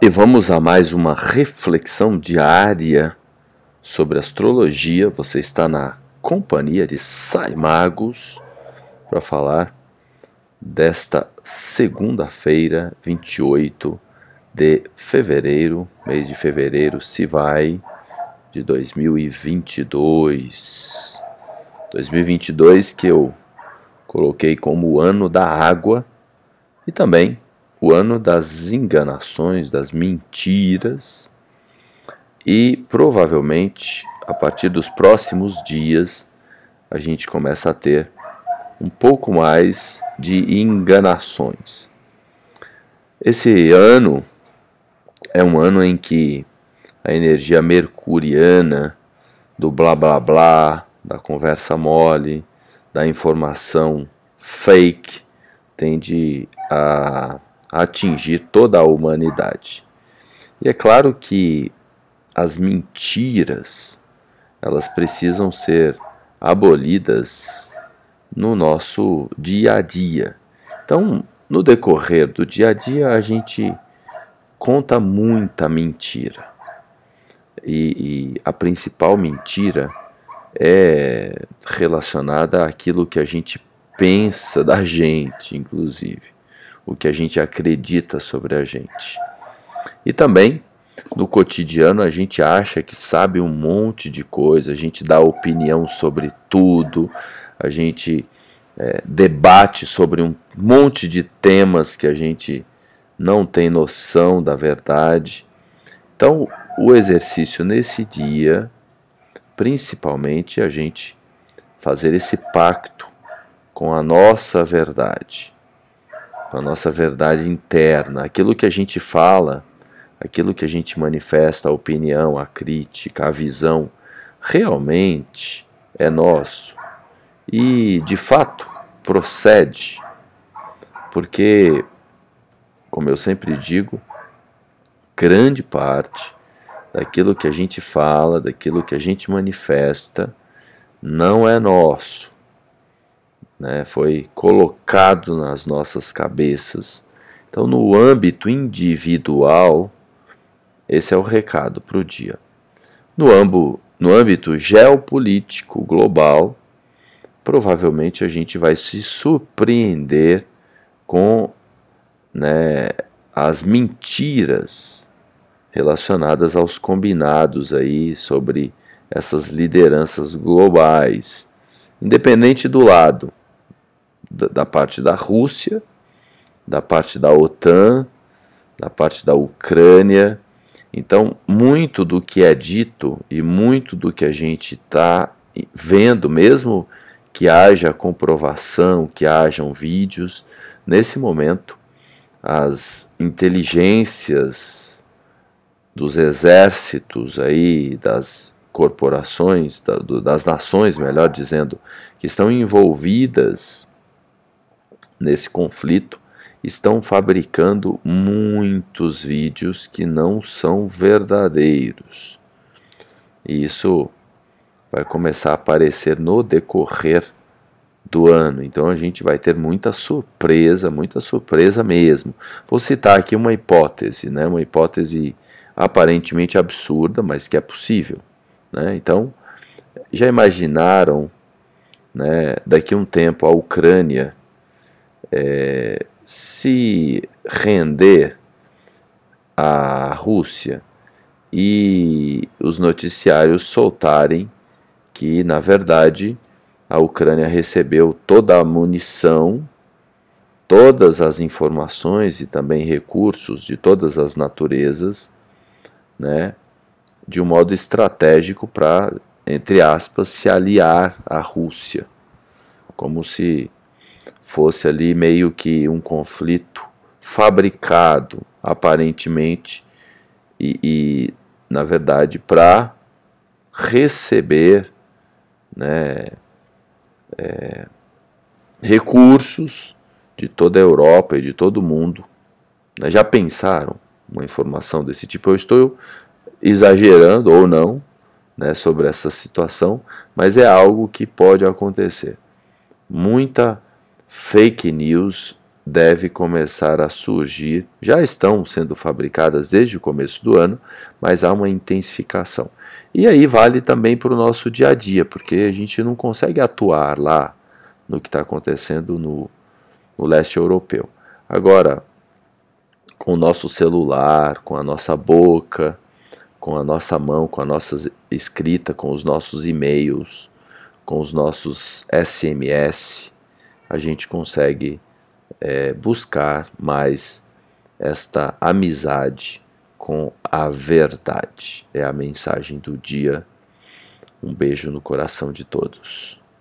E vamos a mais uma reflexão diária sobre astrologia. Você está na companhia de Sai Magos para falar desta segunda-feira, 28 de fevereiro, mês de fevereiro se vai de 2022. 2022 que eu coloquei como o ano da água e também o ano das enganações, das mentiras, e provavelmente a partir dos próximos dias a gente começa a ter um pouco mais de enganações. Esse ano é um ano em que a energia mercuriana do blá blá blá, da conversa mole, da informação fake, tende a atingir toda a humanidade. E é claro que as mentiras, elas precisam ser abolidas no nosso dia a dia. Então, no decorrer do dia a dia, a gente conta muita mentira. E, e, a principal mentira é relacionada àquilo que a gente pensa da gente, inclusive o que a gente acredita sobre a gente. E também no cotidiano a gente acha que sabe um monte de coisa, a gente dá opinião sobre tudo, a gente é, debate sobre um monte de temas que a gente não tem noção da verdade. Então, o exercício nesse dia, principalmente a gente fazer esse pacto com a nossa verdade com a nossa verdade interna, aquilo que a gente fala, aquilo que a gente manifesta, a opinião, a crítica, a visão, realmente é nosso. E de fato procede, porque, como eu sempre digo, grande parte daquilo que a gente fala, daquilo que a gente manifesta, não é nosso, né, foi colocado nas nossas cabeças. Então, no âmbito individual, esse é o recado para o dia. No, âmbito, no âmbito geopolítico global, provavelmente a gente vai se surpreender com né, as mentiras relacionadas aos combinados aí sobre essas lideranças globais, independente do lado da, parte da Rússia, da parte da OTAN, da parte da Ucrânia. Então, muito do que é dito e muito do que a gente está vendo, mesmo que haja comprovação, que hajam vídeos, nesse momento, as inteligências dos exércitos aí, das corporações, das nações, melhor dizendo, que estão envolvidas nesse conflito estão fabricando muitos vídeos que não são verdadeiros. E isso vai começar a aparecer no decorrer do ano. Então a gente vai ter muita surpresa, muita surpresa mesmo. Vou citar aqui uma hipótese, né? Uma hipótese aparentemente absurda, mas que é possível, né? Então, já imaginaram, né, daqui a um tempo a Ucrânia é, se render à Rússia e os noticiários soltarem que, na verdade, a Ucrânia recebeu toda a munição, todas as informações e também recursos de todas as naturezas, né, de um modo estratégico para, entre aspas, se aliar à Rússia, como se fosse ali meio que um conflito fabricado, aparentemente, e, e na verdade, para receber né, é, recursos de toda a Europa e de todo o mundo. Né? Já pensaram uma informação desse tipo? Eu estou exagerando ou não né, sobre essa situação, mas é algo que pode acontecer. Muita fake news deve começar a surgir, já estão sendo fabricadas desde o começo do ano, mas há uma intensificação. E aí vale também para o nosso dia a dia, porque a gente não consegue atuar lá no que está acontecendo no, no leste europeu. Agora, com o nosso celular, com a nossa boca, com a nossa mão, com a nossa escrita, com os nossos e-mails, com os nossos SMS, a gente consegue é, buscar mais esta amizade com a verdade. É a mensagem do dia. Um beijo no coração de todos.